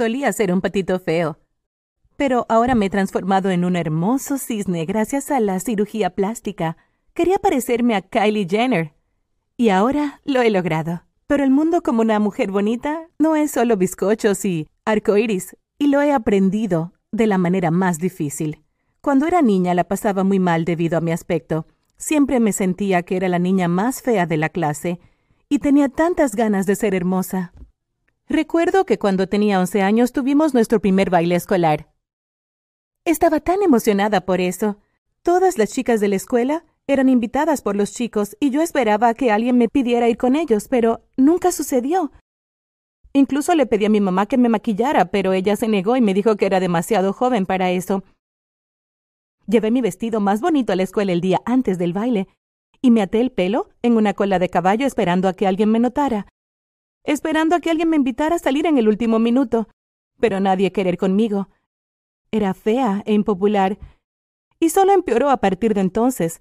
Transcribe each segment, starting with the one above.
Solía ser un patito feo, pero ahora me he transformado en un hermoso cisne gracias a la cirugía plástica. Quería parecerme a Kylie Jenner. Y ahora lo he logrado. Pero el mundo como una mujer bonita no es solo bizcochos y arcoíris, y lo he aprendido de la manera más difícil. Cuando era niña la pasaba muy mal debido a mi aspecto. Siempre me sentía que era la niña más fea de la clase y tenía tantas ganas de ser hermosa. Recuerdo que cuando tenía once años tuvimos nuestro primer baile escolar. Estaba tan emocionada por eso. Todas las chicas de la escuela eran invitadas por los chicos y yo esperaba que alguien me pidiera ir con ellos, pero nunca sucedió. Incluso le pedí a mi mamá que me maquillara, pero ella se negó y me dijo que era demasiado joven para eso. Llevé mi vestido más bonito a la escuela el día antes del baile y me até el pelo en una cola de caballo esperando a que alguien me notara, esperando a que alguien me invitara a salir en el último minuto, pero nadie querer conmigo. Era fea e impopular, y solo empeoró a partir de entonces.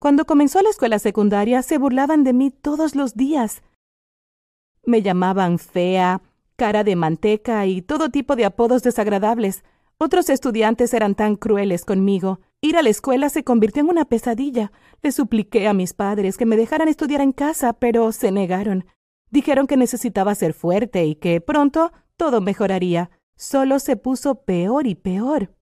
Cuando comenzó la escuela secundaria se burlaban de mí todos los días. Me llamaban fea, cara de manteca y todo tipo de apodos desagradables. Otros estudiantes eran tan crueles conmigo. Ir a la escuela se convirtió en una pesadilla. Le supliqué a mis padres que me dejaran estudiar en casa, pero se negaron. Dijeron que necesitaba ser fuerte y que pronto todo mejoraría solo se puso peor y peor.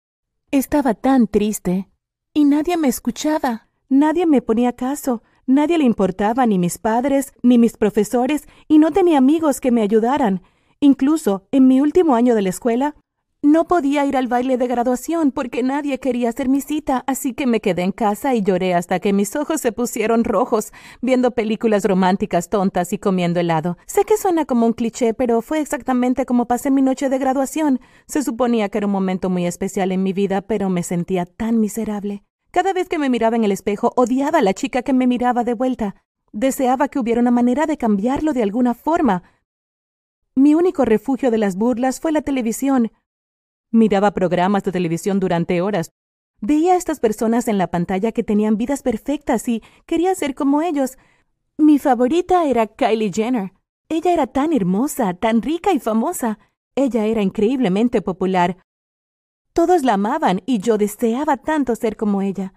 Estaba tan triste. Y nadie me escuchaba. Nadie me ponía caso. Nadie le importaba ni mis padres, ni mis profesores, y no tenía amigos que me ayudaran. Incluso, en mi último año de la escuela, no podía ir al baile de graduación porque nadie quería hacer mi cita, así que me quedé en casa y lloré hasta que mis ojos se pusieron rojos, viendo películas románticas tontas y comiendo helado. Sé que suena como un cliché, pero fue exactamente como pasé mi noche de graduación. Se suponía que era un momento muy especial en mi vida, pero me sentía tan miserable. Cada vez que me miraba en el espejo, odiaba a la chica que me miraba de vuelta. Deseaba que hubiera una manera de cambiarlo de alguna forma. Mi único refugio de las burlas fue la televisión. Miraba programas de televisión durante horas. Veía a estas personas en la pantalla que tenían vidas perfectas y quería ser como ellos. Mi favorita era Kylie Jenner. Ella era tan hermosa, tan rica y famosa. Ella era increíblemente popular. Todos la amaban y yo deseaba tanto ser como ella.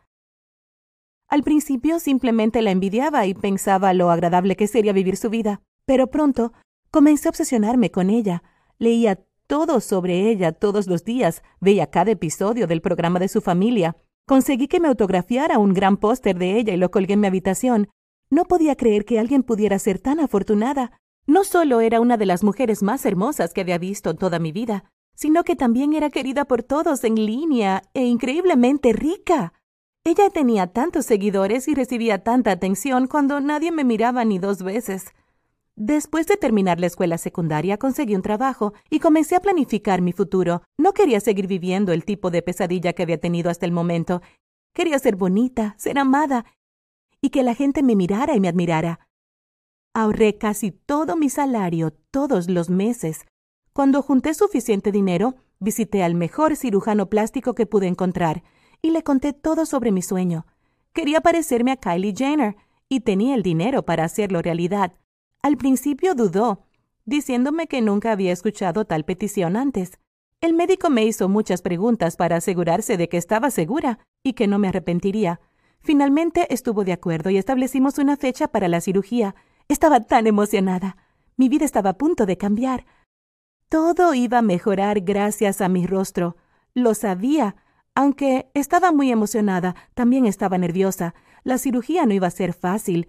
Al principio simplemente la envidiaba y pensaba lo agradable que sería vivir su vida, pero pronto comencé a obsesionarme con ella. Leía todo sobre ella todos los días, veía cada episodio del programa de su familia. Conseguí que me autografiara un gran póster de ella y lo colgué en mi habitación. No podía creer que alguien pudiera ser tan afortunada. No solo era una de las mujeres más hermosas que había visto en toda mi vida, sino que también era querida por todos en línea e increíblemente rica. Ella tenía tantos seguidores y recibía tanta atención cuando nadie me miraba ni dos veces. Después de terminar la escuela secundaria conseguí un trabajo y comencé a planificar mi futuro. No quería seguir viviendo el tipo de pesadilla que había tenido hasta el momento. Quería ser bonita, ser amada y que la gente me mirara y me admirara. Ahorré casi todo mi salario todos los meses. Cuando junté suficiente dinero, visité al mejor cirujano plástico que pude encontrar y le conté todo sobre mi sueño. Quería parecerme a Kylie Jenner y tenía el dinero para hacerlo realidad. Al principio dudó, diciéndome que nunca había escuchado tal petición antes. El médico me hizo muchas preguntas para asegurarse de que estaba segura y que no me arrepentiría. Finalmente estuvo de acuerdo y establecimos una fecha para la cirugía. Estaba tan emocionada. Mi vida estaba a punto de cambiar. Todo iba a mejorar gracias a mi rostro. Lo sabía. Aunque estaba muy emocionada, también estaba nerviosa. La cirugía no iba a ser fácil.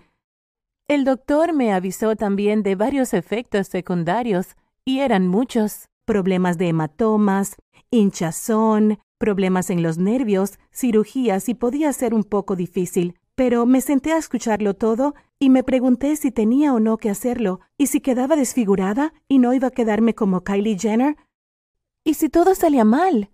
El doctor me avisó también de varios efectos secundarios, y eran muchos. Problemas de hematomas, hinchazón, problemas en los nervios, cirugías y podía ser un poco difícil. Pero me senté a escucharlo todo y me pregunté si tenía o no que hacerlo, y si quedaba desfigurada y no iba a quedarme como Kylie Jenner. ¿Y si todo salía mal?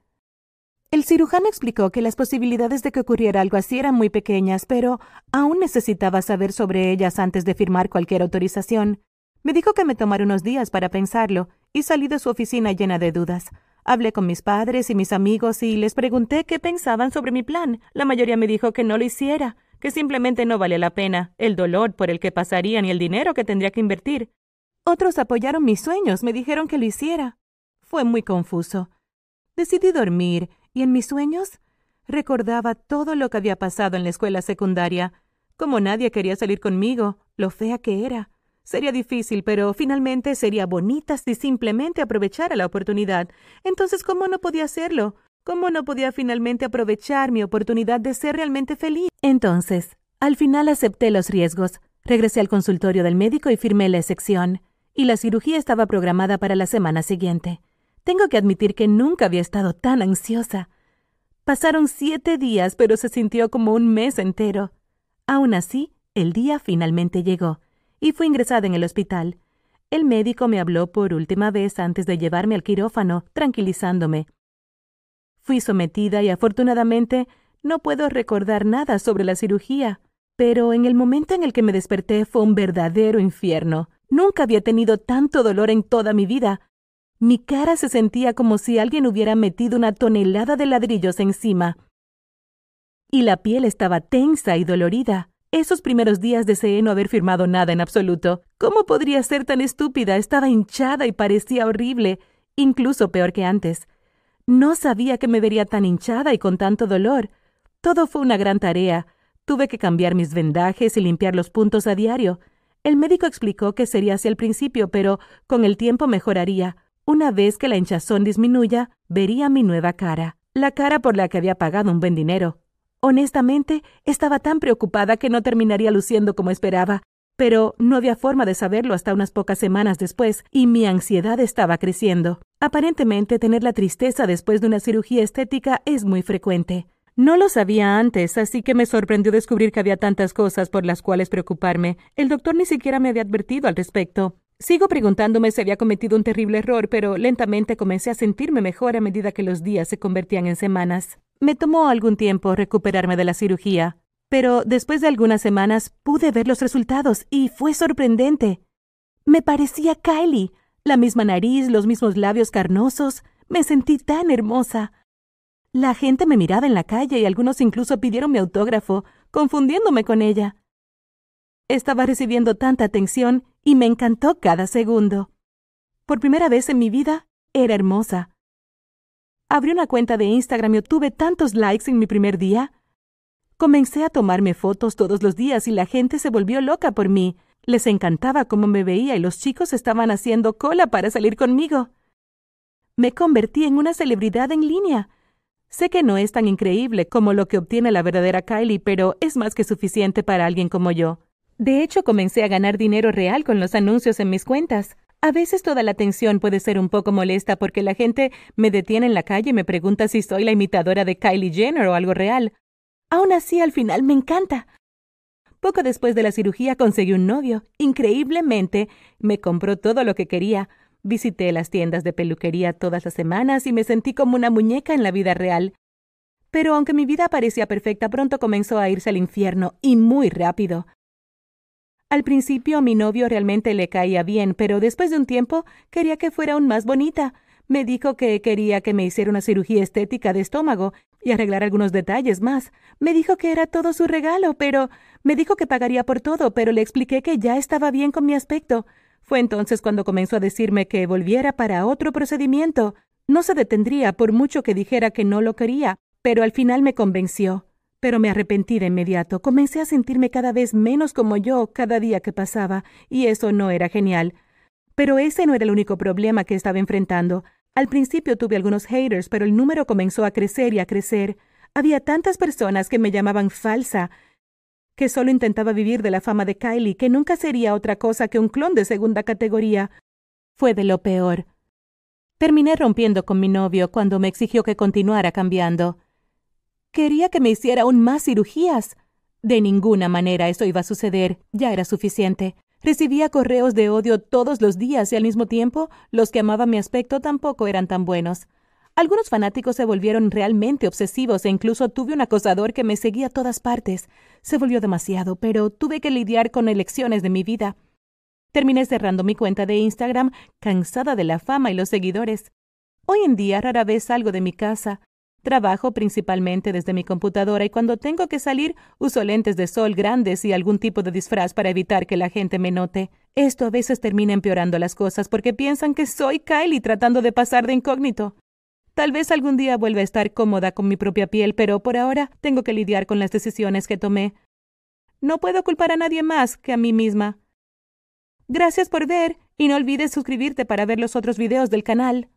El cirujano explicó que las posibilidades de que ocurriera algo así eran muy pequeñas, pero aún necesitaba saber sobre ellas antes de firmar cualquier autorización. Me dijo que me tomara unos días para pensarlo, y salí de su oficina llena de dudas. Hablé con mis padres y mis amigos y les pregunté qué pensaban sobre mi plan. La mayoría me dijo que no lo hiciera, que simplemente no valía la pena, el dolor por el que pasaría ni el dinero que tendría que invertir. Otros apoyaron mis sueños, me dijeron que lo hiciera. Fue muy confuso. Decidí dormir y en mis sueños recordaba todo lo que había pasado en la escuela secundaria, como nadie quería salir conmigo, lo fea que era. Sería difícil, pero finalmente sería bonita si simplemente aprovechara la oportunidad. Entonces, ¿cómo no podía hacerlo? ¿Cómo no podía finalmente aprovechar mi oportunidad de ser realmente feliz? Entonces, al final acepté los riesgos. Regresé al consultorio del médico y firmé la excepción. Y la cirugía estaba programada para la semana siguiente. Tengo que admitir que nunca había estado tan ansiosa. Pasaron siete días, pero se sintió como un mes entero. Aún así, el día finalmente llegó y fui ingresada en el hospital. El médico me habló por última vez antes de llevarme al quirófano, tranquilizándome. Fui sometida y afortunadamente no puedo recordar nada sobre la cirugía, pero en el momento en el que me desperté fue un verdadero infierno. Nunca había tenido tanto dolor en toda mi vida. Mi cara se sentía como si alguien hubiera metido una tonelada de ladrillos encima. Y la piel estaba tensa y dolorida. Esos primeros días deseé no haber firmado nada en absoluto. ¿Cómo podría ser tan estúpida? Estaba hinchada y parecía horrible, incluso peor que antes. No sabía que me vería tan hinchada y con tanto dolor. Todo fue una gran tarea. Tuve que cambiar mis vendajes y limpiar los puntos a diario. El médico explicó que sería así al principio, pero con el tiempo mejoraría. Una vez que la hinchazón disminuya, vería mi nueva cara, la cara por la que había pagado un buen dinero. Honestamente, estaba tan preocupada que no terminaría luciendo como esperaba, pero no había forma de saberlo hasta unas pocas semanas después, y mi ansiedad estaba creciendo. Aparentemente, tener la tristeza después de una cirugía estética es muy frecuente. No lo sabía antes, así que me sorprendió descubrir que había tantas cosas por las cuales preocuparme. El doctor ni siquiera me había advertido al respecto. Sigo preguntándome si había cometido un terrible error, pero lentamente comencé a sentirme mejor a medida que los días se convertían en semanas. Me tomó algún tiempo recuperarme de la cirugía, pero después de algunas semanas pude ver los resultados y fue sorprendente. Me parecía Kylie, la misma nariz, los mismos labios carnosos. Me sentí tan hermosa. La gente me miraba en la calle y algunos incluso pidieron mi autógrafo, confundiéndome con ella. Estaba recibiendo tanta atención y me encantó cada segundo. Por primera vez en mi vida, era hermosa. Abrí una cuenta de Instagram y obtuve tantos likes en mi primer día. Comencé a tomarme fotos todos los días y la gente se volvió loca por mí. Les encantaba cómo me veía y los chicos estaban haciendo cola para salir conmigo. Me convertí en una celebridad en línea. Sé que no es tan increíble como lo que obtiene la verdadera Kylie, pero es más que suficiente para alguien como yo. De hecho, comencé a ganar dinero real con los anuncios en mis cuentas. A veces toda la atención puede ser un poco molesta porque la gente me detiene en la calle y me pregunta si soy la imitadora de Kylie Jenner o algo real. Aún así, al final me encanta. Poco después de la cirugía conseguí un novio. Increíblemente, me compró todo lo que quería. Visité las tiendas de peluquería todas las semanas y me sentí como una muñeca en la vida real. Pero aunque mi vida parecía perfecta, pronto comenzó a irse al infierno, y muy rápido. Al principio mi novio realmente le caía bien, pero después de un tiempo quería que fuera aún más bonita. Me dijo que quería que me hiciera una cirugía estética de estómago y arreglar algunos detalles más. Me dijo que era todo su regalo, pero me dijo que pagaría por todo, pero le expliqué que ya estaba bien con mi aspecto. Fue entonces cuando comenzó a decirme que volviera para otro procedimiento. No se detendría por mucho que dijera que no lo quería, pero al final me convenció. Pero me arrepentí de inmediato. Comencé a sentirme cada vez menos como yo cada día que pasaba, y eso no era genial. Pero ese no era el único problema que estaba enfrentando. Al principio tuve algunos haters, pero el número comenzó a crecer y a crecer. Había tantas personas que me llamaban falsa, que solo intentaba vivir de la fama de Kylie, que nunca sería otra cosa que un clon de segunda categoría. Fue de lo peor. Terminé rompiendo con mi novio cuando me exigió que continuara cambiando. Quería que me hiciera aún más cirugías. De ninguna manera eso iba a suceder, ya era suficiente. Recibía correos de odio todos los días y al mismo tiempo los que amaban mi aspecto tampoco eran tan buenos. Algunos fanáticos se volvieron realmente obsesivos e incluso tuve un acosador que me seguía a todas partes. Se volvió demasiado, pero tuve que lidiar con elecciones de mi vida. Terminé cerrando mi cuenta de Instagram, cansada de la fama y los seguidores. Hoy en día rara vez salgo de mi casa. Trabajo principalmente desde mi computadora y cuando tengo que salir uso lentes de sol grandes y algún tipo de disfraz para evitar que la gente me note. Esto a veces termina empeorando las cosas porque piensan que soy Kylie tratando de pasar de incógnito. Tal vez algún día vuelva a estar cómoda con mi propia piel, pero por ahora tengo que lidiar con las decisiones que tomé. No puedo culpar a nadie más que a mí misma. Gracias por ver y no olvides suscribirte para ver los otros videos del canal.